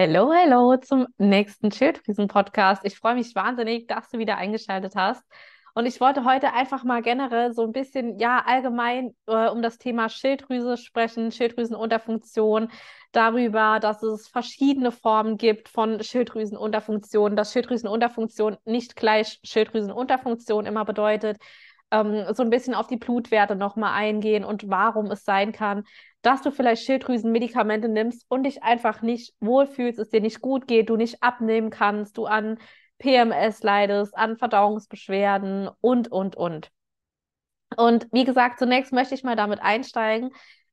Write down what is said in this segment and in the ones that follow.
Hello, hello zum nächsten Schilddrüsen-Podcast. Ich freue mich wahnsinnig, dass du wieder eingeschaltet hast. Und ich wollte heute einfach mal generell so ein bisschen, ja, allgemein äh, um das Thema Schilddrüse sprechen, Schilddrüsenunterfunktion, darüber, dass es verschiedene Formen gibt von Schilddrüsenunterfunktion, dass Schilddrüsenunterfunktion nicht gleich Schilddrüsenunterfunktion immer bedeutet, ähm, so ein bisschen auf die Blutwerte nochmal eingehen und warum es sein kann, dass du vielleicht Schilddrüsenmedikamente nimmst und dich einfach nicht wohlfühlst, es dir nicht gut geht, du nicht abnehmen kannst, du an PMS leidest, an Verdauungsbeschwerden und, und, und. Und wie gesagt, zunächst möchte ich mal damit einsteigen,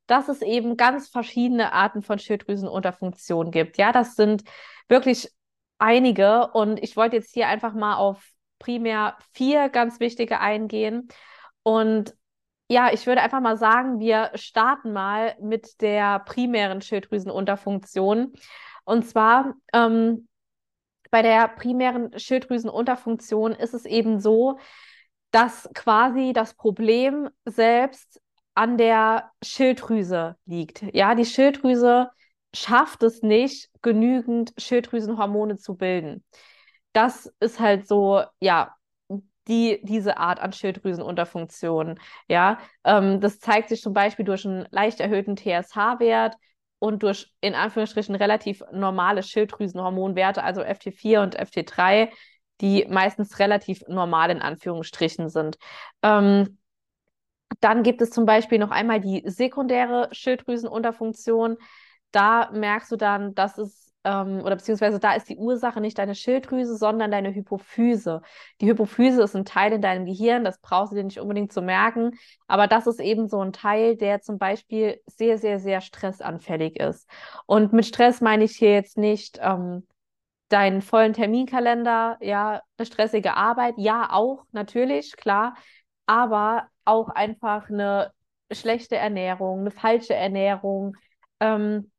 dass es eben ganz verschiedene Arten von Schilddrüsenunterfunktion gibt. Ja, das sind wirklich einige und ich wollte jetzt hier einfach mal auf primär vier ganz wichtige eingehen. Und ja, ich würde einfach mal sagen, wir starten mal mit der primären Schilddrüsenunterfunktion. Und zwar ähm, bei der primären Schilddrüsenunterfunktion ist es eben so, dass quasi das Problem selbst an der Schilddrüse liegt. Ja, die Schilddrüse schafft es nicht, genügend Schilddrüsenhormone zu bilden. Das ist halt so, ja, die, diese Art an Schilddrüsenunterfunktion. Ja, ähm, das zeigt sich zum Beispiel durch einen leicht erhöhten TSH-Wert und durch in Anführungsstrichen relativ normale Schilddrüsenhormonwerte, also FT4 und FT3, die meistens relativ normal in Anführungsstrichen sind. Ähm, dann gibt es zum Beispiel noch einmal die sekundäre Schilddrüsenunterfunktion. Da merkst du dann, dass es ähm, oder beziehungsweise da ist die Ursache nicht deine Schilddrüse, sondern deine Hypophyse. Die Hypophyse ist ein Teil in deinem Gehirn, das brauchst du dir nicht unbedingt zu merken, aber das ist eben so ein Teil, der zum Beispiel sehr, sehr, sehr stressanfällig ist. Und mit Stress meine ich hier jetzt nicht ähm, deinen vollen Terminkalender, ja, eine stressige Arbeit, ja, auch, natürlich, klar, aber auch einfach eine schlechte Ernährung, eine falsche Ernährung, ähm,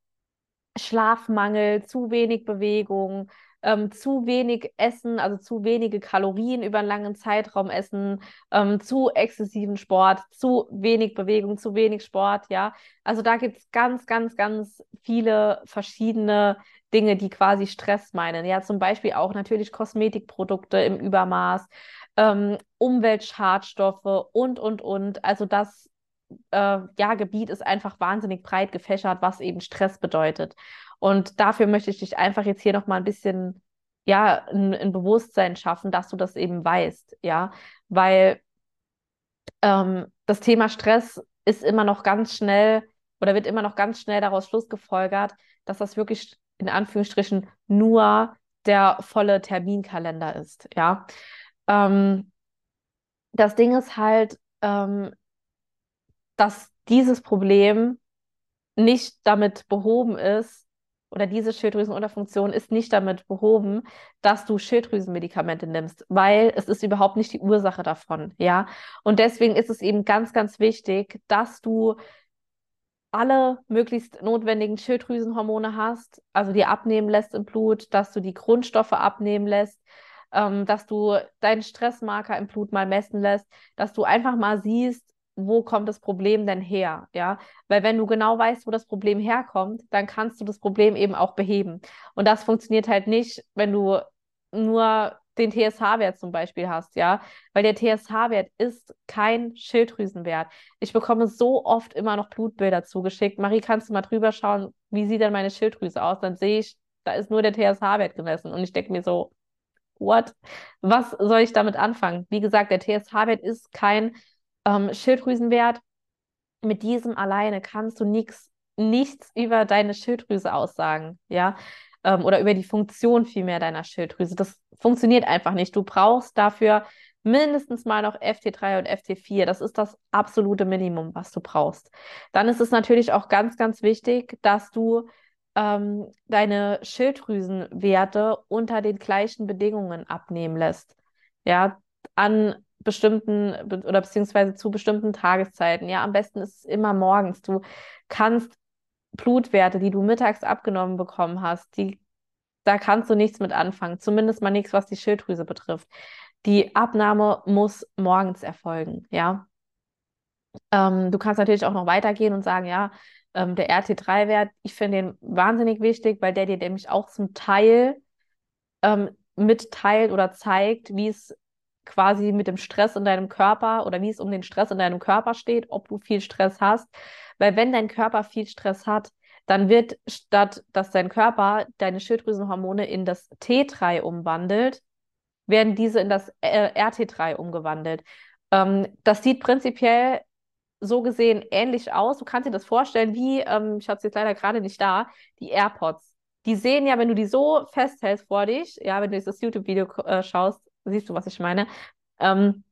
Schlafmangel, zu wenig Bewegung, ähm, zu wenig Essen, also zu wenige Kalorien über einen langen Zeitraum essen, ähm, zu exzessiven Sport, zu wenig Bewegung, zu wenig Sport, ja. Also da gibt es ganz, ganz, ganz viele verschiedene Dinge, die quasi Stress meinen. Ja, zum Beispiel auch natürlich Kosmetikprodukte im Übermaß, ähm, Umweltschadstoffe und, und, und. Also das äh, ja, Gebiet ist einfach wahnsinnig breit gefächert, was eben Stress bedeutet. Und dafür möchte ich dich einfach jetzt hier nochmal ein bisschen, ja, ein, ein, Bewusstsein schaffen, dass du das eben weißt, ja, weil ähm, das Thema Stress ist immer noch ganz schnell oder wird immer noch ganz schnell daraus schlussgefolgert, dass das wirklich in Anführungsstrichen nur der volle Terminkalender ist, ja. Ähm, das Ding ist halt, ähm, dass dieses Problem nicht damit behoben ist, oder diese Schilddrüsenunterfunktion ist nicht damit behoben, dass du Schilddrüsenmedikamente nimmst, weil es ist überhaupt nicht die Ursache davon, ja. Und deswegen ist es eben ganz, ganz wichtig, dass du alle möglichst notwendigen Schilddrüsenhormone hast, also die abnehmen lässt im Blut, dass du die Grundstoffe abnehmen lässt, ähm, dass du deinen Stressmarker im Blut mal messen lässt, dass du einfach mal siehst, wo kommt das Problem denn her? Ja, weil wenn du genau weißt, wo das Problem herkommt, dann kannst du das Problem eben auch beheben. Und das funktioniert halt nicht, wenn du nur den TSH-Wert zum Beispiel hast, ja, weil der TSH-Wert ist kein Schilddrüsenwert. Ich bekomme so oft immer noch Blutbilder zugeschickt. Marie, kannst du mal drüber schauen, wie sieht denn meine Schilddrüse aus? Dann sehe ich, da ist nur der TSH-Wert gemessen und ich denke mir so, what? Was soll ich damit anfangen? Wie gesagt, der TSH-Wert ist kein ähm, Schilddrüsenwert, mit diesem alleine kannst du nix, nichts über deine Schilddrüse aussagen, ja, ähm, oder über die Funktion vielmehr deiner Schilddrüse. Das funktioniert einfach nicht. Du brauchst dafür mindestens mal noch FT3 und FT4. Das ist das absolute Minimum, was du brauchst. Dann ist es natürlich auch ganz, ganz wichtig, dass du ähm, deine Schilddrüsenwerte unter den gleichen Bedingungen abnehmen lässt. Ja, an bestimmten oder beziehungsweise zu bestimmten Tageszeiten. Ja, am besten ist es immer morgens. Du kannst Blutwerte, die du mittags abgenommen bekommen hast, die, da kannst du nichts mit anfangen. Zumindest mal nichts, was die Schilddrüse betrifft. Die Abnahme muss morgens erfolgen, ja. Ähm, du kannst natürlich auch noch weitergehen und sagen, ja, ähm, der RT3-Wert, ich finde den wahnsinnig wichtig, weil der dir nämlich auch zum Teil ähm, mitteilt oder zeigt, wie es quasi mit dem Stress in deinem Körper oder wie es um den Stress in deinem Körper steht, ob du viel Stress hast. Weil wenn dein Körper viel Stress hat, dann wird statt, dass dein Körper deine Schilddrüsenhormone in das T3 umwandelt, werden diese in das äh, RT3 umgewandelt. Ähm, das sieht prinzipiell so gesehen ähnlich aus. Du kannst dir das vorstellen, wie, ähm, ich habe es jetzt leider gerade nicht da, die AirPods. Die sehen ja, wenn du die so festhältst vor dich, ja, wenn du dieses YouTube-Video äh, schaust, siehst du, was ich meine. Ähm,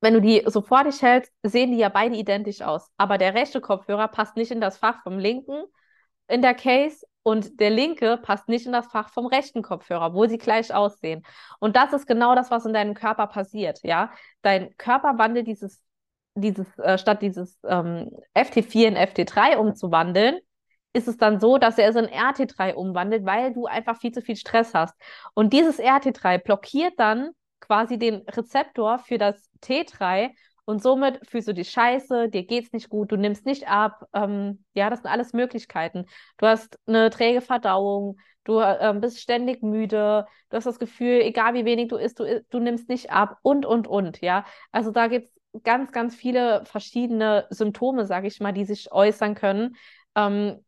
wenn du die so vor dich hältst, sehen die ja beide identisch aus. Aber der rechte Kopfhörer passt nicht in das Fach vom linken in der Case und der linke passt nicht in das Fach vom rechten Kopfhörer, obwohl sie gleich aussehen. Und das ist genau das, was in deinem Körper passiert, ja. Dein Körper wandelt dieses, dieses, äh, statt dieses ähm, FT4 in FT3 umzuwandeln, ist es dann so, dass er es in RT3 umwandelt, weil du einfach viel zu viel Stress hast. Und dieses RT3 blockiert dann quasi den Rezeptor für das T3 und somit fühlst du dich scheiße, dir geht's nicht gut, du nimmst nicht ab. Ähm, ja, das sind alles Möglichkeiten. Du hast eine träge Verdauung, du ähm, bist ständig müde, du hast das Gefühl, egal wie wenig du isst, du, du nimmst nicht ab und, und, und. Ja, also da gibt's ganz, ganz viele verschiedene Symptome, sage ich mal, die sich äußern können. Ähm,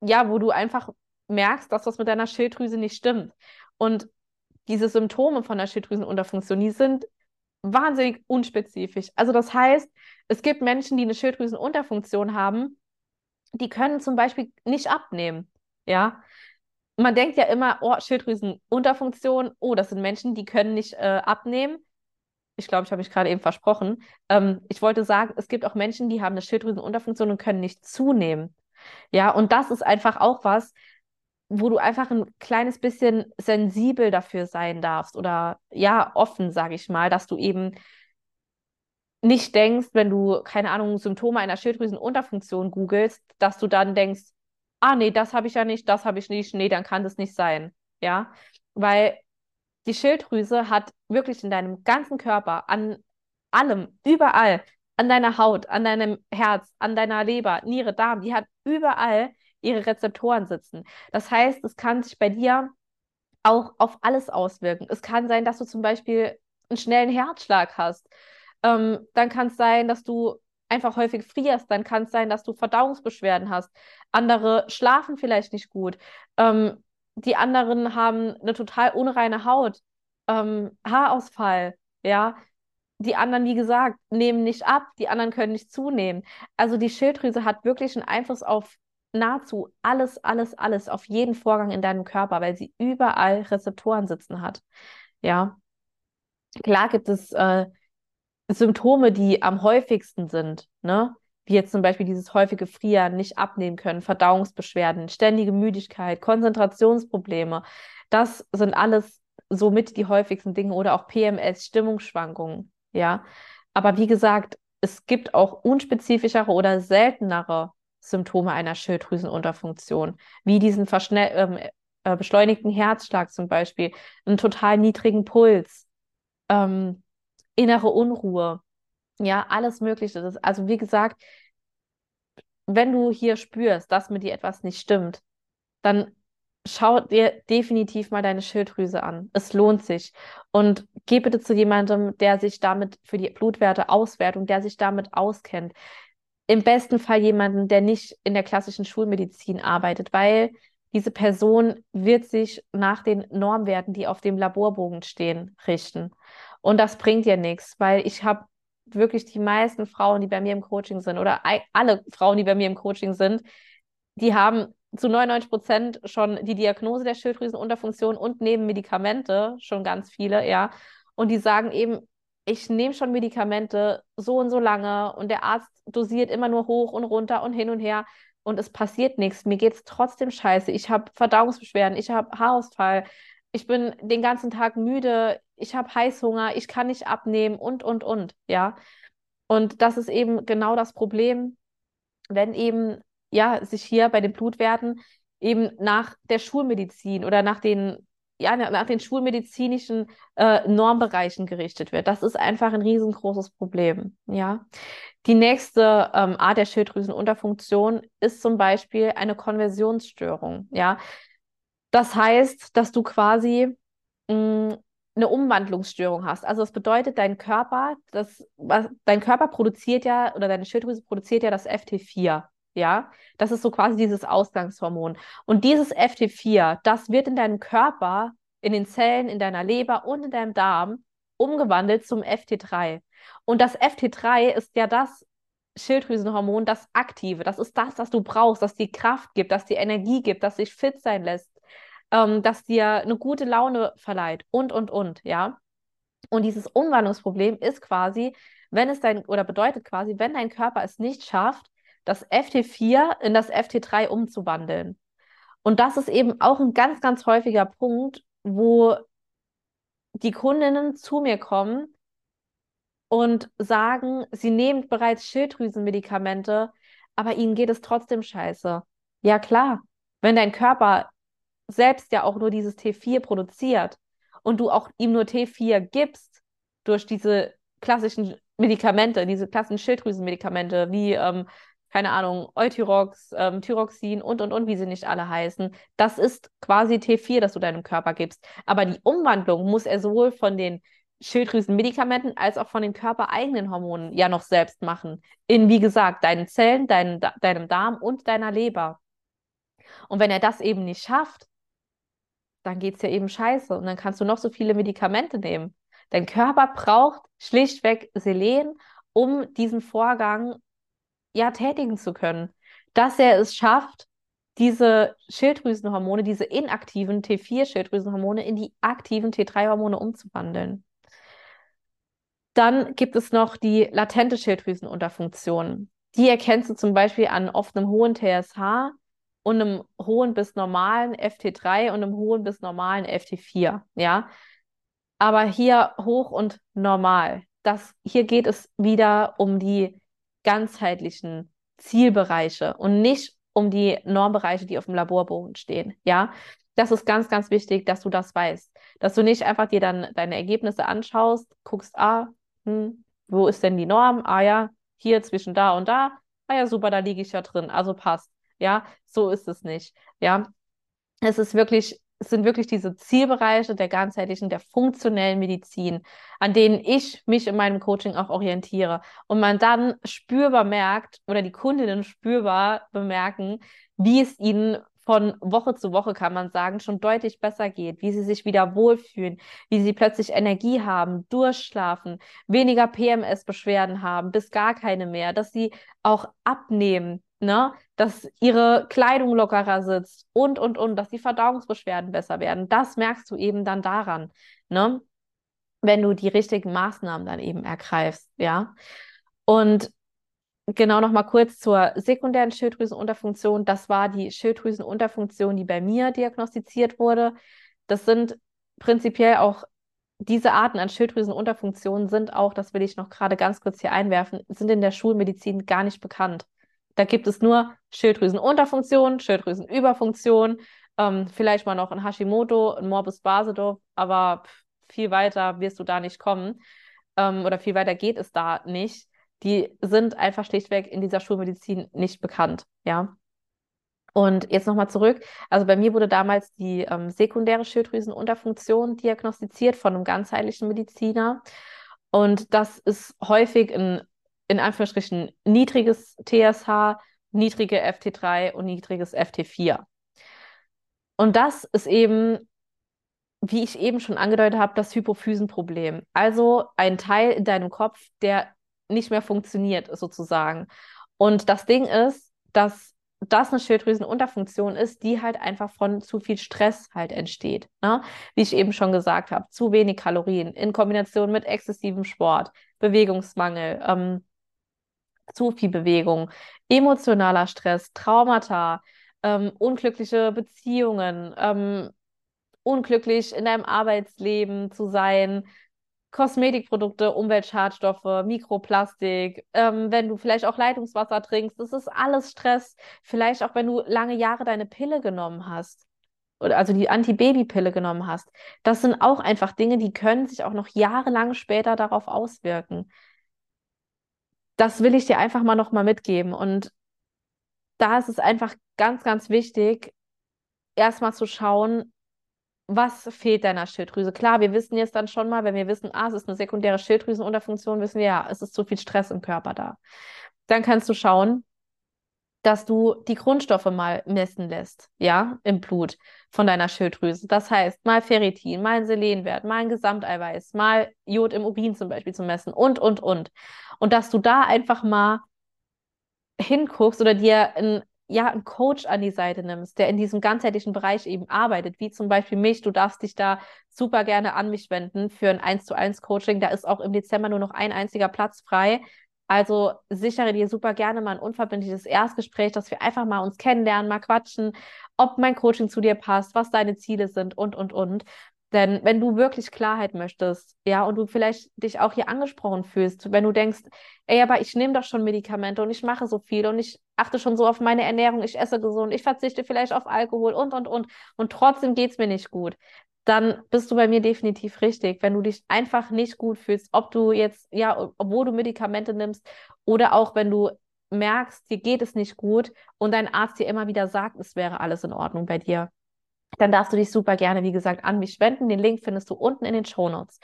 ja, wo du einfach merkst, dass was mit deiner Schilddrüse nicht stimmt. Und diese Symptome von der Schilddrüsenunterfunktion, die sind wahnsinnig unspezifisch. Also das heißt, es gibt Menschen, die eine Schilddrüsenunterfunktion haben, die können zum Beispiel nicht abnehmen. Ja, man denkt ja immer, oh, Schilddrüsenunterfunktion, oh, das sind Menschen, die können nicht äh, abnehmen. Ich glaube, ich habe mich gerade eben versprochen. Ähm, ich wollte sagen, es gibt auch Menschen, die haben eine Schilddrüsenunterfunktion und können nicht zunehmen. Ja, und das ist einfach auch was, wo du einfach ein kleines bisschen sensibel dafür sein darfst oder ja, offen, sage ich mal, dass du eben nicht denkst, wenn du, keine Ahnung, Symptome einer Schilddrüsenunterfunktion googelst, dass du dann denkst, ah nee, das habe ich ja nicht, das habe ich nicht, nee, dann kann das nicht sein. Ja, weil die Schilddrüse hat wirklich in deinem ganzen Körper, an allem, überall, an deiner Haut, an deinem Herz, an deiner Leber, Niere, Darm, die hat überall ihre Rezeptoren sitzen. Das heißt, es kann sich bei dir auch auf alles auswirken. Es kann sein, dass du zum Beispiel einen schnellen Herzschlag hast. Ähm, dann kann es sein, dass du einfach häufig frierst. Dann kann es sein, dass du Verdauungsbeschwerden hast. Andere schlafen vielleicht nicht gut. Ähm, die anderen haben eine total unreine Haut, ähm, Haarausfall, ja. Die anderen, wie gesagt, nehmen nicht ab, die anderen können nicht zunehmen. Also die Schilddrüse hat wirklich einen Einfluss auf nahezu alles, alles, alles auf jeden Vorgang in deinem Körper, weil sie überall Rezeptoren sitzen hat. Ja. Klar gibt es äh, Symptome, die am häufigsten sind, ne? Wie jetzt zum Beispiel dieses häufige Frieren, nicht abnehmen können, Verdauungsbeschwerden, ständige Müdigkeit, Konzentrationsprobleme. Das sind alles somit die häufigsten Dinge oder auch PMS, Stimmungsschwankungen, ja. Aber wie gesagt, es gibt auch unspezifischere oder seltenere Symptome einer Schilddrüsenunterfunktion, wie diesen ähm, äh, beschleunigten Herzschlag zum Beispiel, einen total niedrigen Puls, ähm, innere Unruhe, ja, alles Mögliche. Das, also wie gesagt, wenn du hier spürst, dass mit dir etwas nicht stimmt, dann schau dir definitiv mal deine Schilddrüse an. Es lohnt sich. Und geh bitte zu jemandem, der sich damit für die Blutwerte Auswertung, der sich damit auskennt im besten Fall jemanden, der nicht in der klassischen Schulmedizin arbeitet, weil diese Person wird sich nach den Normwerten, die auf dem Laborbogen stehen, richten. Und das bringt dir nichts, weil ich habe wirklich die meisten Frauen, die bei mir im Coaching sind, oder alle Frauen, die bei mir im Coaching sind, die haben zu 99 Prozent schon die Diagnose der Schilddrüsenunterfunktion und neben Medikamente, schon ganz viele, ja. Und die sagen eben, ich nehme schon Medikamente so und so lange und der Arzt dosiert immer nur hoch und runter und hin und her und es passiert nichts. Mir geht es trotzdem scheiße. Ich habe Verdauungsbeschwerden, ich habe Haarausfall, ich bin den ganzen Tag müde, ich habe Heißhunger, ich kann nicht abnehmen und, und, und, ja. Und das ist eben genau das Problem, wenn eben, ja, sich hier bei den Blutwerten eben nach der Schulmedizin oder nach den ja, nach den schulmedizinischen äh, Normbereichen gerichtet wird. Das ist einfach ein riesengroßes Problem. Ja. Die nächste ähm, Art der Schilddrüsenunterfunktion ist zum Beispiel eine Konversionsstörung. Ja. Das heißt, dass du quasi mh, mm, eine Umwandlungsstörung hast. Also das bedeutet, dein Körper, das, was, dein Körper produziert ja, oder deine Schilddrüse produziert ja das FT4. Ja, das ist so quasi dieses Ausgangshormon. Und dieses FT4, das wird in deinem Körper, in den Zellen, in deiner Leber und in deinem Darm umgewandelt zum FT3. Und das FT3 ist ja das Schilddrüsenhormon, das aktive. Das ist das, was du brauchst, das dir Kraft gibt, das dir Energie gibt, das dich fit sein lässt, ähm, das dir eine gute Laune verleiht und, und, und, ja. Und dieses Umwandlungsproblem ist quasi, wenn es dein, oder bedeutet quasi, wenn dein Körper es nicht schafft, das FT4 in das FT3 umzuwandeln. Und das ist eben auch ein ganz, ganz häufiger Punkt, wo die Kundinnen zu mir kommen und sagen, sie nehmen bereits Schilddrüsenmedikamente, aber ihnen geht es trotzdem scheiße. Ja klar, wenn dein Körper selbst ja auch nur dieses T4 produziert und du auch ihm nur T4 gibst durch diese klassischen Medikamente, diese klassischen Schilddrüsenmedikamente wie, ähm, keine Ahnung, Euthyrox, ähm, Thyroxin und, und, und, wie sie nicht alle heißen, das ist quasi T4, das du deinem Körper gibst. Aber die Umwandlung muss er sowohl von den Schilddrüsenmedikamenten als auch von den körpereigenen Hormonen ja noch selbst machen. In, wie gesagt, deinen Zellen, dein, deinem Darm und deiner Leber. Und wenn er das eben nicht schafft, dann geht es ja eben scheiße. Und dann kannst du noch so viele Medikamente nehmen. Dein Körper braucht schlichtweg Selen, um diesen Vorgang ja tätigen zu können. Dass er es schafft, diese Schilddrüsenhormone, diese inaktiven T4-Schilddrüsenhormone in die aktiven T3-Hormone umzuwandeln. Dann gibt es noch die latente Schilddrüsenunterfunktion. Die erkennst du zum Beispiel an oft einem hohen TSH und einem hohen bis normalen FT3 und einem hohen bis normalen FT4, ja. Aber hier hoch und normal. Das, hier geht es wieder um die ganzheitlichen Zielbereiche und nicht um die Normbereiche, die auf dem Laborbogen stehen, ja. Das ist ganz, ganz wichtig, dass du das weißt. Dass du nicht einfach dir dann deine Ergebnisse anschaust, guckst, ah, hm, wo ist denn die Norm? Ah ja, hier zwischen da und da. Ah ja, super, da liege ich ja drin, also passt. Ja, so ist es nicht. Ja, es ist wirklich, es sind wirklich diese Zielbereiche der ganzheitlichen, der funktionellen Medizin, an denen ich mich in meinem Coaching auch orientiere. Und man dann spürbar merkt oder die Kundinnen spürbar bemerken, wie es ihnen von Woche zu Woche, kann man sagen, schon deutlich besser geht, wie sie sich wieder wohlfühlen, wie sie plötzlich Energie haben, durchschlafen, weniger PMS-Beschwerden haben, bis gar keine mehr, dass sie auch abnehmen, ne? dass ihre Kleidung lockerer sitzt und, und, und, dass die Verdauungsbeschwerden besser werden. Das merkst du eben dann daran, ne? wenn du die richtigen Maßnahmen dann eben ergreifst, ja. Und genau noch mal kurz zur sekundären Schilddrüsenunterfunktion. Das war die Schilddrüsenunterfunktion, die bei mir diagnostiziert wurde. Das sind prinzipiell auch diese Arten an Schilddrüsenunterfunktionen sind auch, das will ich noch gerade ganz kurz hier einwerfen, sind in der Schulmedizin gar nicht bekannt. Da gibt es nur Schilddrüsenunterfunktion, Schilddrüsenüberfunktion, ähm, vielleicht mal noch ein Hashimoto, ein Morbus Basedow, aber viel weiter wirst du da nicht kommen ähm, oder viel weiter geht es da nicht. Die sind einfach schlichtweg in dieser Schulmedizin nicht bekannt, ja. Und jetzt nochmal zurück. Also bei mir wurde damals die ähm, sekundäre Schilddrüsenunterfunktion diagnostiziert von einem ganzheitlichen Mediziner. Und das ist häufig ein in Anführungsstrichen niedriges TSH, niedrige FT3 und niedriges FT4. Und das ist eben, wie ich eben schon angedeutet habe, das Hypophysenproblem. Also ein Teil in deinem Kopf, der nicht mehr funktioniert, sozusagen. Und das Ding ist, dass das eine Schilddrüsenunterfunktion ist, die halt einfach von zu viel Stress halt entsteht. Ne? Wie ich eben schon gesagt habe, zu wenig Kalorien in Kombination mit exzessivem Sport, Bewegungsmangel, ähm, zu viel Bewegung, emotionaler Stress, Traumata, ähm, unglückliche Beziehungen, ähm, unglücklich in deinem Arbeitsleben zu sein, Kosmetikprodukte, Umweltschadstoffe, Mikroplastik, ähm, wenn du vielleicht auch Leitungswasser trinkst, das ist alles Stress. Vielleicht auch, wenn du lange Jahre deine Pille genommen hast. oder also die Antibabypille genommen hast. Das sind auch einfach Dinge, die können sich auch noch jahrelang später darauf auswirken. Das will ich dir einfach mal noch mal mitgeben. Und da ist es einfach ganz, ganz wichtig, erstmal zu schauen, was fehlt deiner Schilddrüse? Klar, wir wissen jetzt dann schon mal, wenn wir wissen, ah, es ist eine sekundäre Schilddrüsenunterfunktion, wissen wir ja, es ist zu viel Stress im Körper da. Dann kannst du schauen, dass du die Grundstoffe mal messen lässt, ja, im Blut von deiner Schilddrüse. Das heißt, mal Ferritin, mal ein Selenwert, mal ein Gesamteiweiß, mal Jod im Urin zum Beispiel zu messen und, und, und. Und dass du da einfach mal hinguckst oder dir ein ja, einen Coach an die Seite nimmst, der in diesem ganzheitlichen Bereich eben arbeitet, wie zum Beispiel mich, du darfst dich da super gerne an mich wenden für ein 1 zu 1 Coaching. Da ist auch im Dezember nur noch ein einziger Platz frei. Also sichere dir super gerne mal ein unverbindliches Erstgespräch, dass wir einfach mal uns kennenlernen, mal quatschen, ob mein Coaching zu dir passt, was deine Ziele sind und, und, und. Denn wenn du wirklich Klarheit möchtest, ja, und du vielleicht dich auch hier angesprochen fühlst, wenn du denkst, ey, aber ich nehme doch schon Medikamente und ich mache so viel und ich achte schon so auf meine Ernährung, ich esse gesund, ich verzichte vielleicht auf Alkohol und, und, und, und trotzdem geht es mir nicht gut, dann bist du bei mir definitiv richtig. Wenn du dich einfach nicht gut fühlst, ob du jetzt, ja, obwohl du Medikamente nimmst oder auch wenn du merkst, dir geht es nicht gut und dein Arzt dir immer wieder sagt, es wäre alles in Ordnung bei dir dann darfst du dich super gerne, wie gesagt, an mich wenden. Den Link findest du unten in den Show Notes.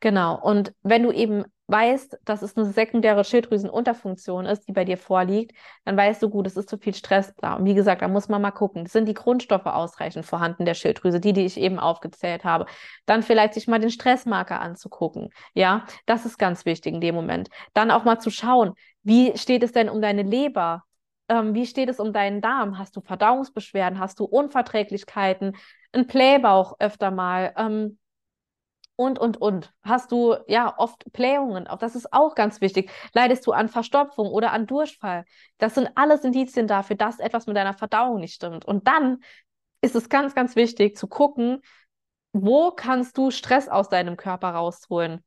Genau. Und wenn du eben weißt, dass es eine sekundäre Schilddrüsenunterfunktion ist, die bei dir vorliegt, dann weißt du gut, es ist zu viel Stress da. Und wie gesagt, da muss man mal gucken, sind die Grundstoffe ausreichend vorhanden der Schilddrüse, die, die ich eben aufgezählt habe. Dann vielleicht sich mal den Stressmarker anzugucken. Ja, das ist ganz wichtig in dem Moment. Dann auch mal zu schauen, wie steht es denn um deine Leber? ähm, wie steht es um deinen Darm? Hast du Verdauungsbeschwerden? Hast du Unverträglichkeiten? Ein Blähbauch öfter mal? Ähm, und, und, und. Hast du ja oft Blähungen? Auch das ist auch ganz wichtig. Leidest du an Verstopfung oder an Durchfall? Das sind alles Indizien dafür, dass etwas mit deiner Verdauung nicht stimmt. Und dann ist es ganz, ganz wichtig zu gucken, wo kannst du Stress aus deinem Körper rausholen?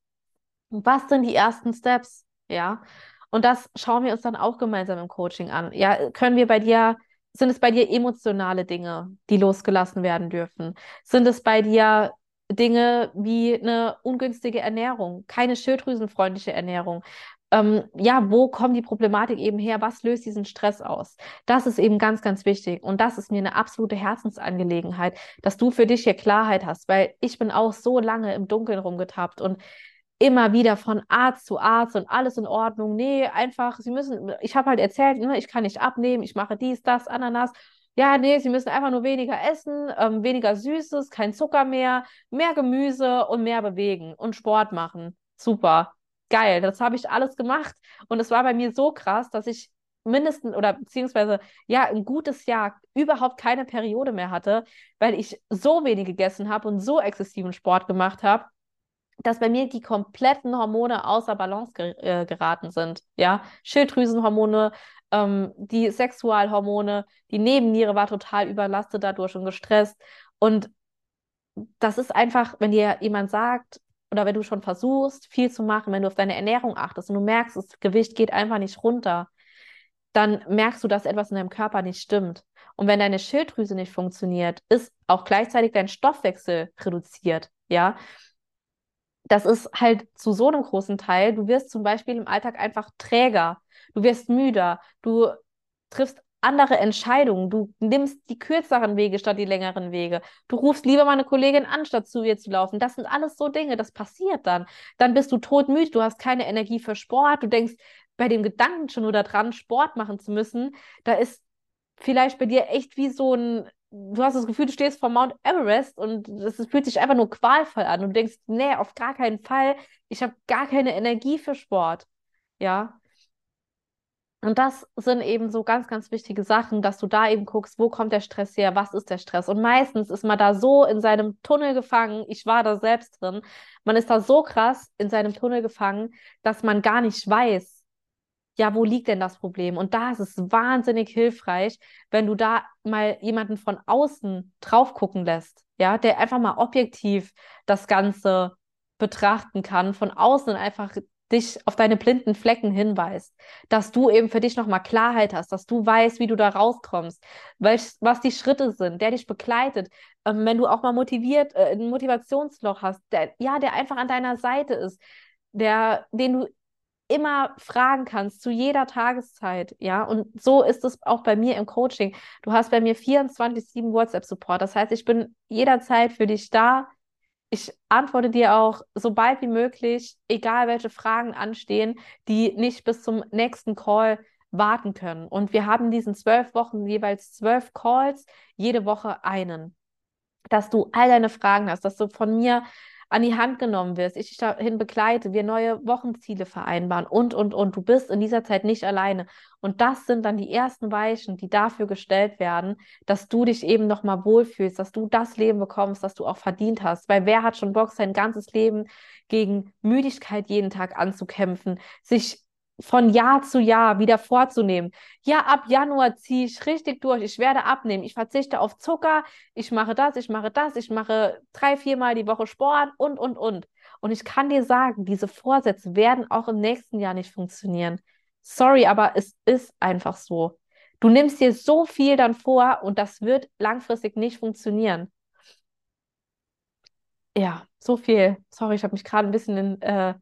Was sind die ersten Steps? Ja. Und das schauen wir uns dann auch gemeinsam im Coaching an. Ja, können wir bei dir, sind es bei dir emotionale Dinge, die losgelassen werden dürfen? Sind es bei dir Dinge wie eine ungünstige Ernährung, keine schilddrüsenfreundliche Ernährung? Ähm, ja, wo kommt die Problematik eben her? Was löst diesen Stress aus? Das ist eben ganz, ganz wichtig. Und das ist mir eine absolute Herzensangelegenheit, dass du für dich hier Klarheit hast, weil ich bin auch so lange im Dunkeln rumgetappt und immer wieder von Arzt zu Arzt und alles in Ordnung. Nee, einfach, sie müssen, ich habe halt erzählt, ne, ich kann nicht abnehmen, ich mache dies, das, Ananas. Ja, nee, sie müssen einfach nur weniger essen, ähm, weniger Süßes, kein Zucker mehr, mehr Gemüse und mehr bewegen und Sport machen. Super. Geil, das habe ich alles gemacht. Und es war bei mir so krass, dass ich mindestens oder beziehungsweise ja ein gutes Jahr überhaupt keine Periode mehr hatte, weil ich so wenig gegessen habe und so exzessiven Sport gemacht habe dass bei mir die kompletten Hormone außer Balance ger äh, geraten sind. Ja, Schilddrüsenhormone, ähm, die Sexualhormone, die Nebenniere war total überlastet dadurch und gestresst. Und das ist einfach, wenn dir jemand sagt, oder wenn du schon versuchst, viel zu machen, wenn du auf deine Ernährung achtest und du merkst, das Gewicht geht einfach nicht runter, dann merkst du, dass etwas in deinem Körper nicht stimmt. Und wenn deine Schilddrüse nicht funktioniert, ist auch gleichzeitig dein Stoffwechsel reduziert. Ja, das ist halt zu so einem großen Teil. Du wirst zum Beispiel im Alltag einfach träger, du wirst müder, du triffst andere Entscheidungen, du nimmst die kürzeren Wege statt die längeren Wege, du rufst lieber mal eine Kollegin an, statt zu ihr zu laufen. Das sind alles so Dinge, das passiert dann. Dann bist du todmüde, du hast keine Energie für Sport, du denkst bei dem Gedanken schon nur daran, Sport machen zu müssen, da ist vielleicht bei dir echt wie so ein du hast das Gefühl, du stehst vor Mount Everest und es fühlt sich einfach nur qualvoll an. Und du denkst, nee, auf gar keinen Fall. Ich habe gar keine Energie für Sport. Ja. Und das sind eben so ganz, ganz wichtige Sachen, dass du da eben guckst, wo kommt der Stress her, was ist der Stress. Und meistens ist man da so in seinem Tunnel gefangen, ich war da selbst drin, man ist da so krass in seinem Tunnel gefangen, dass man gar nicht weiß, ja, wo liegt denn das Problem? Und da ist es wahnsinnig hilfreich, wenn du da mal jemanden von außen drauf gucken lässt, ja, der einfach mal objektiv das Ganze betrachten kann, von außen einfach dich auf deine blinden Flecken hinweist, dass du eben für dich nochmal Klarheit hast, dass du weißt, wie du da rauskommst, was, was die Schritte sind, der dich begleitet, ähm, wenn du auch mal motiviert, äh, ein Motivationsloch hast, der, ja, der einfach an deiner Seite ist, der, den du immer fragen kannst, zu jeder Tageszeit, ja. Und so ist es auch bei mir im Coaching. Du hast bei mir 24-7 WhatsApp-Support. Das heißt, ich bin jederzeit für dich da. Ich antworte dir auch so bald wie möglich, egal welche Fragen anstehen, die nicht bis zum nächsten Call warten können. Und wir haben diesen zwölf Wochen jeweils zwölf Calls, jede Woche einen. Dass du all deine Fragen hast, dass du von mir an die Hand genommen wirst, ich dich dahin begleite, wir neue Wochenziele vereinbaren und, und, und. Du bist in dieser Zeit nicht alleine. Und das sind dann die ersten Weichen, die dafür gestellt werden, dass du dich eben nochmal wohlfühlst, dass du das Leben bekommst, das du auch verdient hast. Weil wer hat schon Bock, sein ganzes Leben gegen Müdigkeit jeden Tag anzukämpfen, sich von Jahr zu Jahr wieder vorzunehmen. Ja, ab Januar ziehe ich richtig durch. Ich werde abnehmen. Ich verzichte auf Zucker. Ich mache das, ich mache das. Ich mache drei, viermal die Woche Sport und, und, und. Und ich kann dir sagen, diese Vorsätze werden auch im nächsten Jahr nicht funktionieren. Sorry, aber es ist einfach so. Du nimmst dir so viel dann vor und das wird langfristig nicht funktionieren. Ja, so viel. Sorry, ich habe mich gerade ein bisschen in, äh,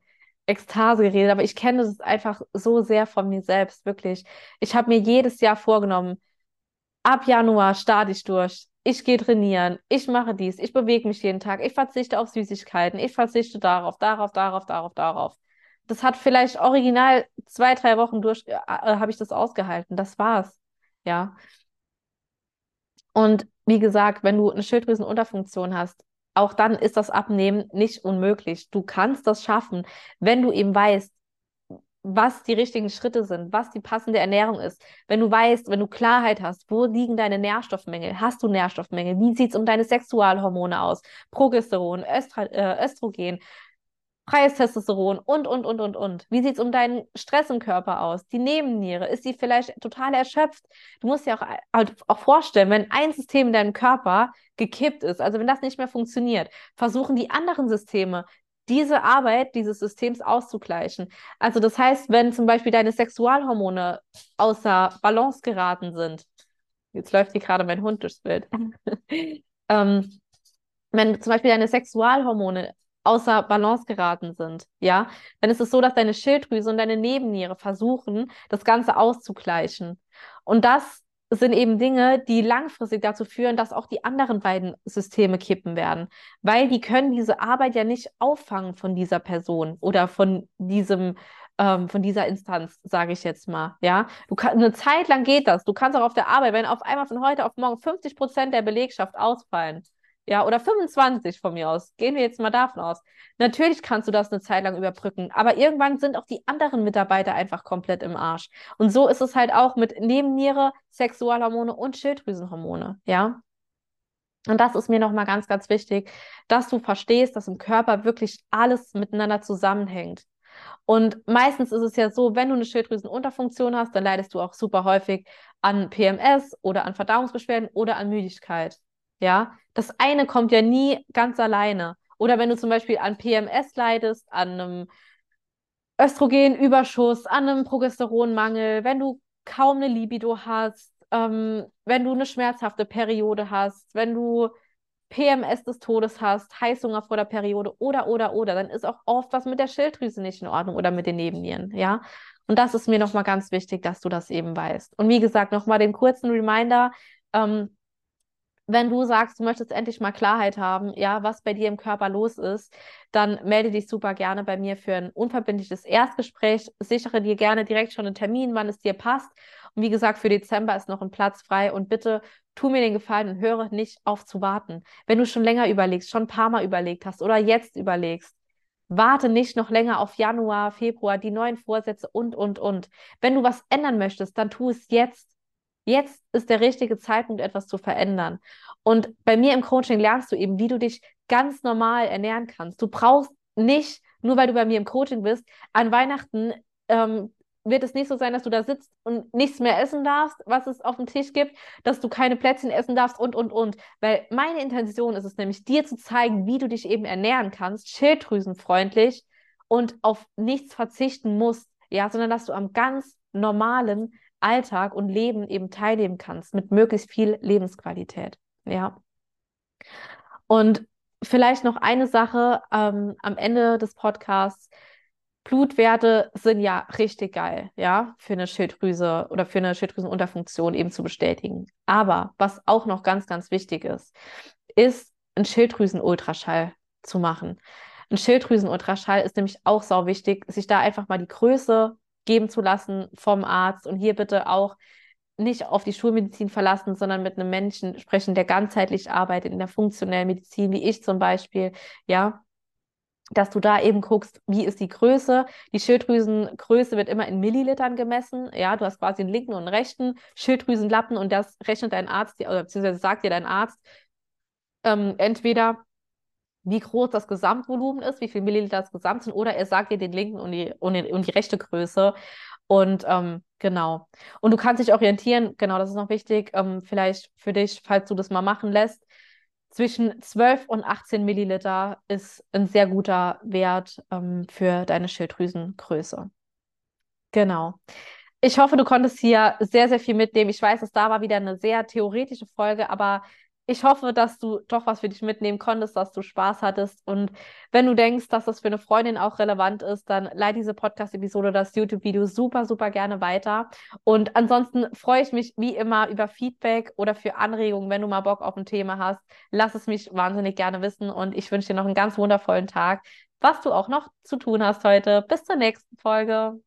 Ekstase geredet, aber ich kenne es einfach so sehr von mir selbst, wirklich. Ich habe mir jedes Jahr vorgenommen, ab Januar starte ich durch. Ich gehe trainieren, ich mache dies, ich bewege mich jeden Tag, ich verzichte auf Süßigkeiten, ich verzichte darauf, darauf, darauf, darauf, darauf. Das hat vielleicht original zwei, drei Wochen durch, äh, äh habe ich das ausgehalten. Das war's. Ja. Und wie gesagt, wenn du eine Schilddrüsenunterfunktion hast, auch dann ist das Abnehmen nicht unmöglich. Du kannst das schaffen, wenn du eben weißt, was die richtigen Schritte sind, was die passende Ernährung ist. Wenn du weißt, wenn du Klarheit hast, wo liegen deine Nährstoffmängel? Hast du Nährstoffmängel? Wie sieht es um deine Sexualhormone aus? Progesteron, Östra äh, Östrogen, freies Testosteron und, und, und, und, und. Wie sieht es um deinen Stress im Körper aus? Die Nebenniere, ist sie vielleicht total erschöpft? Du musst dir auch, halt auch vorstellen, wenn ein System in deinem Körper gekippt ist, also wenn das nicht mehr funktioniert, versuchen die anderen Systeme, diese Arbeit dieses Systems auszugleichen. Also das heißt, wenn zum Beispiel deine Sexualhormone außer Balance geraten sind, jetzt läuft hier gerade mein Hund durchs Bild, ähm, wenn zum Beispiel deine Sexualhormone außer Balance geraten sind, ja, dann ist es so, dass deine Schilddrüse und deine Nebenniere versuchen, das Ganze auszugleichen. Und das sind eben Dinge, die langfristig dazu führen, dass auch die anderen beiden Systeme kippen werden, weil die können diese Arbeit ja nicht auffangen von dieser Person oder von diesem ähm, von dieser Instanz, sage ich jetzt mal. Ja, du kann, eine Zeit lang geht das. Du kannst auch auf der Arbeit, wenn auf einmal von heute auf morgen 50 Prozent der Belegschaft ausfallen, ja, oder 25 von mir aus. Gehen wir jetzt mal davon aus. Natürlich kannst du das eine Zeit lang überbrücken, aber irgendwann sind auch die anderen Mitarbeiter einfach komplett im Arsch. Und so ist es halt auch mit Nebenniere, Sexualhormone und Schilddrüsenhormone, ja. Und das ist mir nochmal ganz, ganz wichtig, dass du verstehst, dass im Körper wirklich alles miteinander zusammenhängt. Und meistens ist es ja so, wenn du eine Schilddrüsenunterfunktion hast, dann leidest du auch super häufig an PMS oder an Verdauungsbeschwerden oder an Müdigkeit. Ja, das eine kommt ja nie ganz alleine. Oder wenn du zum Beispiel an PMS leidest, an einem Östrogenüberschuss, an einem Progesteronmangel, wenn du kaum eine Libido hast, ähm, wenn du eine schmerzhafte Periode hast, wenn du PMS des Todes hast, Heißhunger vor der Periode oder, oder, oder, dann ist auch oft was mit der Schilddrüse nicht in Ordnung oder mit den Nebennieren, ja. Und das ist mir nochmal ganz wichtig, dass du das eben weißt. Und wie gesagt, nochmal den kurzen Reminder, ähm, wenn du sagst, du möchtest endlich mal Klarheit haben, ja, was bei dir im Körper los ist, dann melde dich super gerne bei mir für ein unverbindliches Erstgespräch. Sichere dir gerne direkt schon einen Termin, wann es dir passt. Und wie gesagt, für Dezember ist noch ein Platz frei. Und bitte tu mir den Gefallen und höre nicht auf zu warten. Wenn du schon länger überlegst, schon ein paar Mal überlegt hast oder jetzt überlegst, warte nicht noch länger auf Januar, Februar, die neuen Vorsätze und, und, und. Wenn du was ändern möchtest, dann tu es jetzt. Jetzt ist der richtige Zeitpunkt, etwas zu verändern. Und bei mir im Coaching lernst du eben, wie du dich ganz normal ernähren kannst. Du brauchst nicht, nur weil du bei mir im Coaching bist, an Weihnachten ähm, wird es nicht so sein, dass du da sitzt und nichts mehr essen darfst, was es auf dem Tisch gibt, dass du keine Plätzchen essen darfst und, und, und. Weil meine Intention ist es nämlich, dir zu zeigen, wie du dich eben ernähren kannst, schilddrüsenfreundlich und auf nichts verzichten musst, ja, sondern dass du am ganz normalen Alltag und Leben eben teilnehmen kannst mit möglichst viel Lebensqualität, ja. Und vielleicht noch eine Sache ähm, am Ende des Podcasts. Blutwerte sind ja richtig geil, ja, für eine Schilddrüse oder für eine Schilddrüsenunterfunktion eben zu bestätigen. Aber was auch noch ganz, ganz wichtig ist, ist ein Schilddrüsenultraschall zu machen. Ein Schilddrüsenultraschall ist nämlich auch sau wichtig, sich da einfach mal die Größe geben zu lassen vom Arzt und hier bitte auch nicht auf die Schulmedizin verlassen, sondern mit einem Menschen sprechen, der ganzheitlich arbeitet in der funktionellen Medizin, wie ich zum Beispiel, ja, dass du da eben guckst, wie ist die Größe. Die Schilddrüsengröße wird immer in Millilitern gemessen. Ja, du hast quasi einen linken und einen rechten Schilddrüsenlappen und das rechnet dein Arzt, oder beziehungsweise sagt dir dein Arzt, ähm, entweder wie groß das Gesamtvolumen ist, wie viel Milliliter das Gesamt sind, oder er sagt dir den linken und die, und die, und die rechte Größe. Und ähm, genau. Und du kannst dich orientieren, genau, das ist noch wichtig, ähm, vielleicht für dich, falls du das mal machen lässt. Zwischen 12 und 18 Milliliter ist ein sehr guter Wert ähm, für deine Schilddrüsengröße. Genau. Ich hoffe, du konntest hier sehr, sehr viel mitnehmen. Ich weiß, es da war wieder eine sehr theoretische Folge, aber ich hoffe, dass du doch was für dich mitnehmen konntest, dass du Spaß hattest. Und wenn du denkst, dass das für eine Freundin auch relevant ist, dann leite diese Podcast-Episode, das YouTube-Video super, super gerne weiter. Und ansonsten freue ich mich wie immer über Feedback oder für Anregungen, wenn du mal Bock auf ein Thema hast. Lass es mich wahnsinnig gerne wissen. Und ich wünsche dir noch einen ganz wundervollen Tag, was du auch noch zu tun hast heute. Bis zur nächsten Folge.